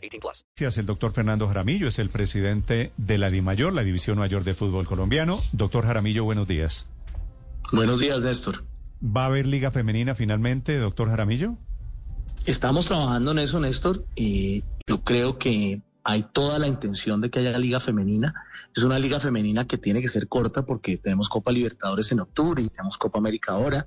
18 plus. Gracias, el doctor Fernando Jaramillo es el presidente de la DIMAYOR, la División Mayor de Fútbol Colombiano. Doctor Jaramillo, buenos días. Buenos días, Néstor. ¿Va a haber Liga Femenina finalmente, doctor Jaramillo? Estamos trabajando en eso, Néstor, y yo creo que hay toda la intención de que haya liga femenina. Es una liga femenina que tiene que ser corta porque tenemos Copa Libertadores en octubre y tenemos Copa América ahora.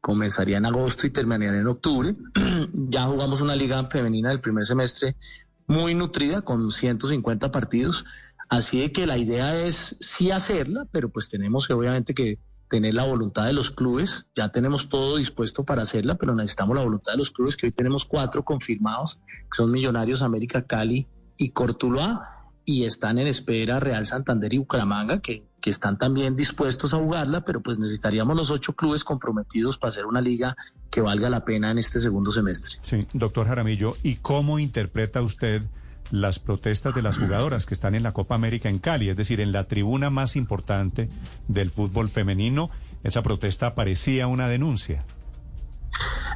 Comenzaría en agosto y terminaría en octubre. ya jugamos una liga femenina del primer semestre muy nutrida con 150 partidos. Así de que la idea es sí hacerla, pero pues tenemos que obviamente que tener la voluntad de los clubes. Ya tenemos todo dispuesto para hacerla, pero necesitamos la voluntad de los clubes, que hoy tenemos cuatro confirmados, que son Millonarios, América, Cali y Cortuluá, y están en espera Real Santander y Bucaramanga, que, que están también dispuestos a jugarla, pero pues necesitaríamos los ocho clubes comprometidos para hacer una liga que valga la pena en este segundo semestre. Sí, doctor Jaramillo, ¿y cómo interpreta usted las protestas de las jugadoras que están en la Copa América en Cali, es decir, en la tribuna más importante del fútbol femenino? Esa protesta parecía una denuncia.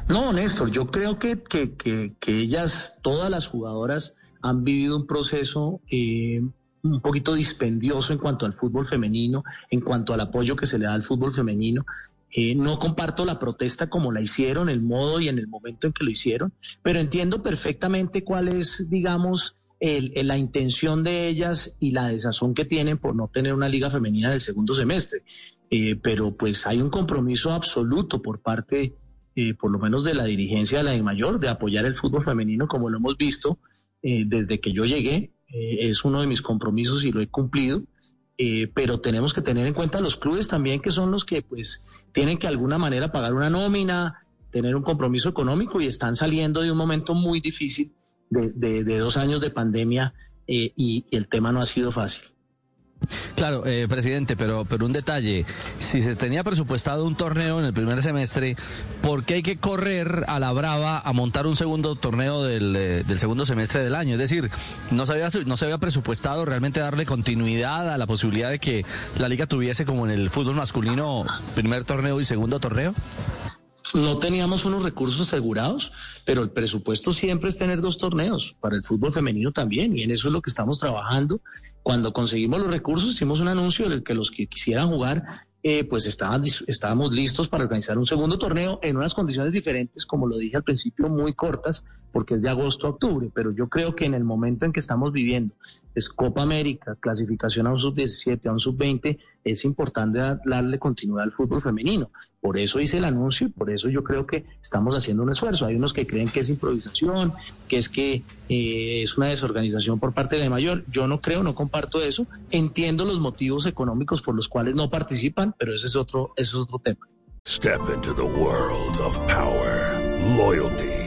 No, Néstor, yo creo que, que, que, que ellas, todas las jugadoras, han vivido un proceso eh, un poquito dispendioso en cuanto al fútbol femenino, en cuanto al apoyo que se le da al fútbol femenino. Eh, no comparto la protesta como la hicieron, el modo y en el momento en que lo hicieron, pero entiendo perfectamente cuál es, digamos, el, el, la intención de ellas y la desazón que tienen por no tener una liga femenina del segundo semestre. Eh, pero pues hay un compromiso absoluto por parte, eh, por lo menos de la dirigencia de la de mayor, de apoyar el fútbol femenino como lo hemos visto eh, desde que yo llegué. Eh, es uno de mis compromisos y lo he cumplido. Eh, pero tenemos que tener en cuenta los clubes también, que son los que pues tienen que de alguna manera pagar una nómina, tener un compromiso económico y están saliendo de un momento muy difícil de, de, de dos años de pandemia y, y el tema no ha sido fácil. Claro, eh, presidente, pero, pero un detalle. Si se tenía presupuestado un torneo en el primer semestre, ¿por qué hay que correr a la brava a montar un segundo torneo del, eh, del segundo semestre del año? Es decir, ¿no se, había, ¿no se había presupuestado realmente darle continuidad a la posibilidad de que la liga tuviese como en el fútbol masculino primer torneo y segundo torneo? No teníamos unos recursos asegurados, pero el presupuesto siempre es tener dos torneos, para el fútbol femenino también, y en eso es lo que estamos trabajando. Cuando conseguimos los recursos, hicimos un anuncio en el que los que quisieran jugar, eh, pues estaban, estábamos listos para organizar un segundo torneo en unas condiciones diferentes, como lo dije al principio, muy cortas, porque es de agosto a octubre, pero yo creo que en el momento en que estamos viviendo, es Copa América, clasificación a un sub-17, a un sub-20, es importante darle continuidad al fútbol femenino. Por eso hice el anuncio y por eso yo creo que estamos haciendo un esfuerzo. Hay unos que creen que es improvisación, que es que eh, es una desorganización por parte de mayor. Yo no creo, no comparto eso. Entiendo los motivos económicos por los cuales no participan, pero ese es otro, ese es otro tema. Step into the world of power, loyalty.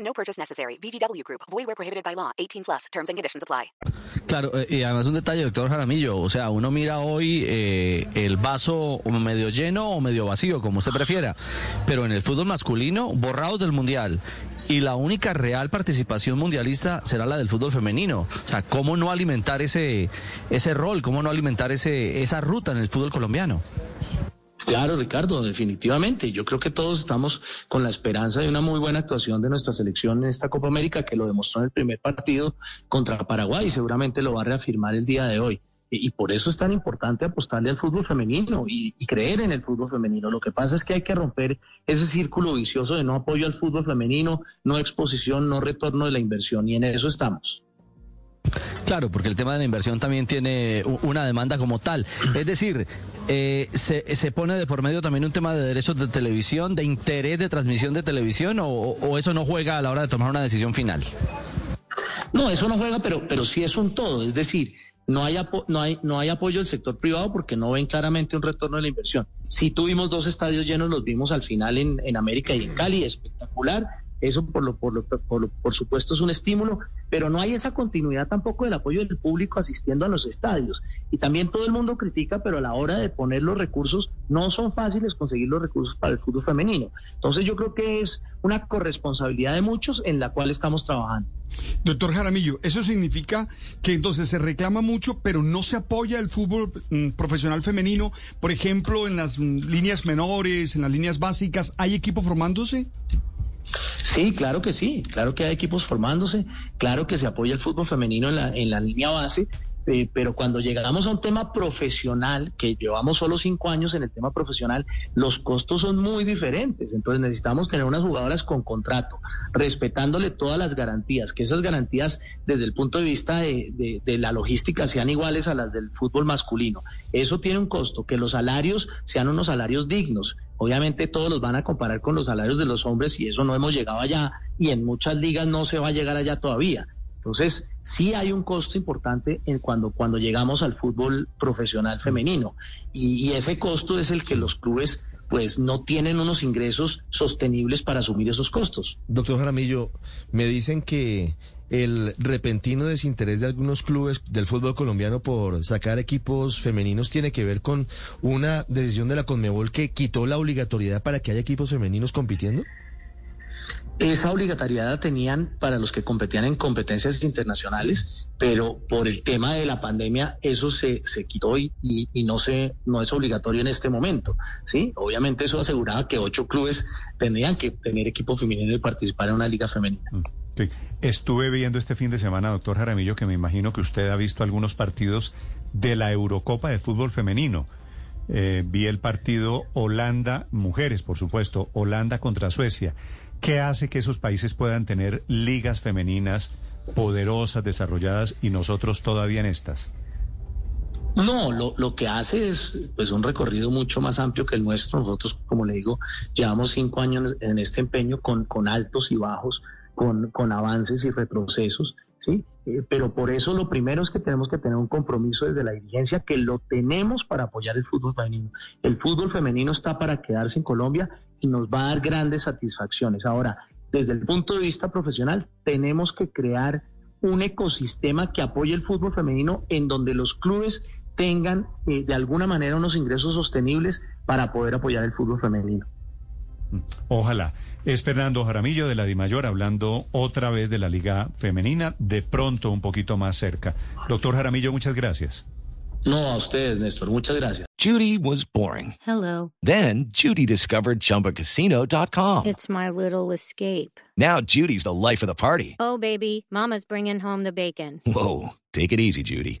No purchase necessary. VGW Group. Void where prohibited by law. 18 plus. Terms and conditions apply. Claro, eh, y además un detalle, doctor Jaramillo. O sea, uno mira hoy eh, el vaso medio lleno o medio vacío, como usted prefiera. Pero en el fútbol masculino, borrados del mundial. Y la única real participación mundialista será la del fútbol femenino. O sea, ¿cómo no alimentar ese, ese rol? ¿Cómo no alimentar ese, esa ruta en el fútbol colombiano? Claro, Ricardo, definitivamente. Yo creo que todos estamos con la esperanza de una muy buena actuación de nuestra selección en esta Copa América, que lo demostró en el primer partido contra Paraguay y seguramente lo va a reafirmar el día de hoy. Y, por eso es tan importante apostarle al fútbol femenino y, y, creer en el fútbol femenino. Lo que pasa es que hay que romper ese círculo vicioso de no apoyo al fútbol femenino, no exposición, no retorno de la inversión, y en eso estamos. Claro, porque el tema de la inversión también tiene una demanda como tal. Es decir, eh, se, se, pone de por medio también un tema de derechos de televisión, de interés de transmisión de televisión, o, eso no juega a la hora de tomar una decisión final. No, eso no juega, pero, pero sí es un todo. Es decir, no hay, no, hay, apoyo del sector privado porque no ven claramente un retorno de la inversión. Sí tuvimos dos estadios llenos, los vimos al final en América y en Cali, espectacular. Eso por, lo, por, lo, por, por, supuesto es un estímulo, pero no hay esa continuidad tampoco del apoyo del público asistiendo a los estadios. Y también todo el mundo critica, pero a la hora de poner los recursos no son fáciles conseguir los recursos para el fútbol femenino. Entonces yo creo que es una corresponsabilidad de muchos en la cual estamos trabajando. Doctor Jaramillo, eso significa que entonces se reclama mucho, pero no se apoya el fútbol mm, profesional femenino. Por ejemplo, en las mm, líneas menores, en las líneas básicas, ¿hay equipo formándose? Sí, claro que sí, claro que hay equipos formándose, claro que se apoya el fútbol femenino en la, en la línea base, eh, pero cuando llegamos a un tema profesional, que llevamos solo cinco años en el tema profesional, los costos son muy diferentes. Entonces necesitamos tener unas jugadoras con contrato, respetándole todas las garantías, que esas garantías desde el punto de vista de, de la logística sean iguales a las del fútbol masculino. Eso tiene un costo, que los salarios sean unos salarios dignos. Obviamente todos los van a comparar con los salarios de los hombres y eso no hemos llegado allá y en muchas ligas no se va a llegar allá todavía. Entonces, sí hay un costo importante en cuando, cuando llegamos al fútbol profesional femenino. Y, ese costo es el que los clubes pues no tienen unos ingresos sostenibles para asumir esos costos. Doctor Jaramillo, me dicen que el repentino desinterés de algunos clubes del fútbol colombiano por sacar equipos femeninos tiene que ver con una decisión de la Conmebol que quitó la obligatoriedad para que haya equipos femeninos compitiendo. Esa obligatoriedad la tenían para los que competían en competencias internacionales, pero por el tema de la pandemia eso se, se quitó y, y, no, se, no es obligatorio en este momento. ¿sí? Obviamente eso aseguraba que ocho clubes tendrían que tener equipo femenino y participar en una liga femenina. Mm. Estuve viendo este fin de semana, doctor Jaramillo, que me imagino que usted ha visto algunos partidos de la Eurocopa de fútbol femenino. Eh, vi el partido Holanda, mujeres, por supuesto, Holanda contra Suecia. ¿Qué hace que esos países puedan tener ligas femeninas poderosas, desarrolladas y nosotros todavía en estas? No, lo, que hace es pues un recorrido mucho más amplio que el nuestro. Nosotros, como le digo, llevamos cinco años en este empeño con, con altos y bajos, con, con avances y retrocesos. ¿Sí? Eh, pero por eso lo primero es que tenemos que tener un compromiso desde la dirigencia que lo tenemos para apoyar el fútbol femenino. El fútbol femenino está para quedarse en Colombia y nos va a dar grandes satisfacciones. Ahora, desde el punto de vista profesional, tenemos que crear un ecosistema que apoye el fútbol femenino en donde los clubes tengan eh, de alguna manera unos ingresos sostenibles para poder apoyar el fútbol femenino. Ojalá. Es Fernando Jaramillo de la Dimayor hablando otra vez de la Liga Femenina, de pronto un poquito más cerca. Doctor Jaramillo, muchas gracias. No, a ustedes, Néstor. Muchas gracias. Judy was boring. Hello. Then, Judy discovered chumbacasino.com. It's my little escape. Now, Judy's the life of the party. Oh, baby, Mama's bringing home the bacon. Whoa. Take it easy, Judy.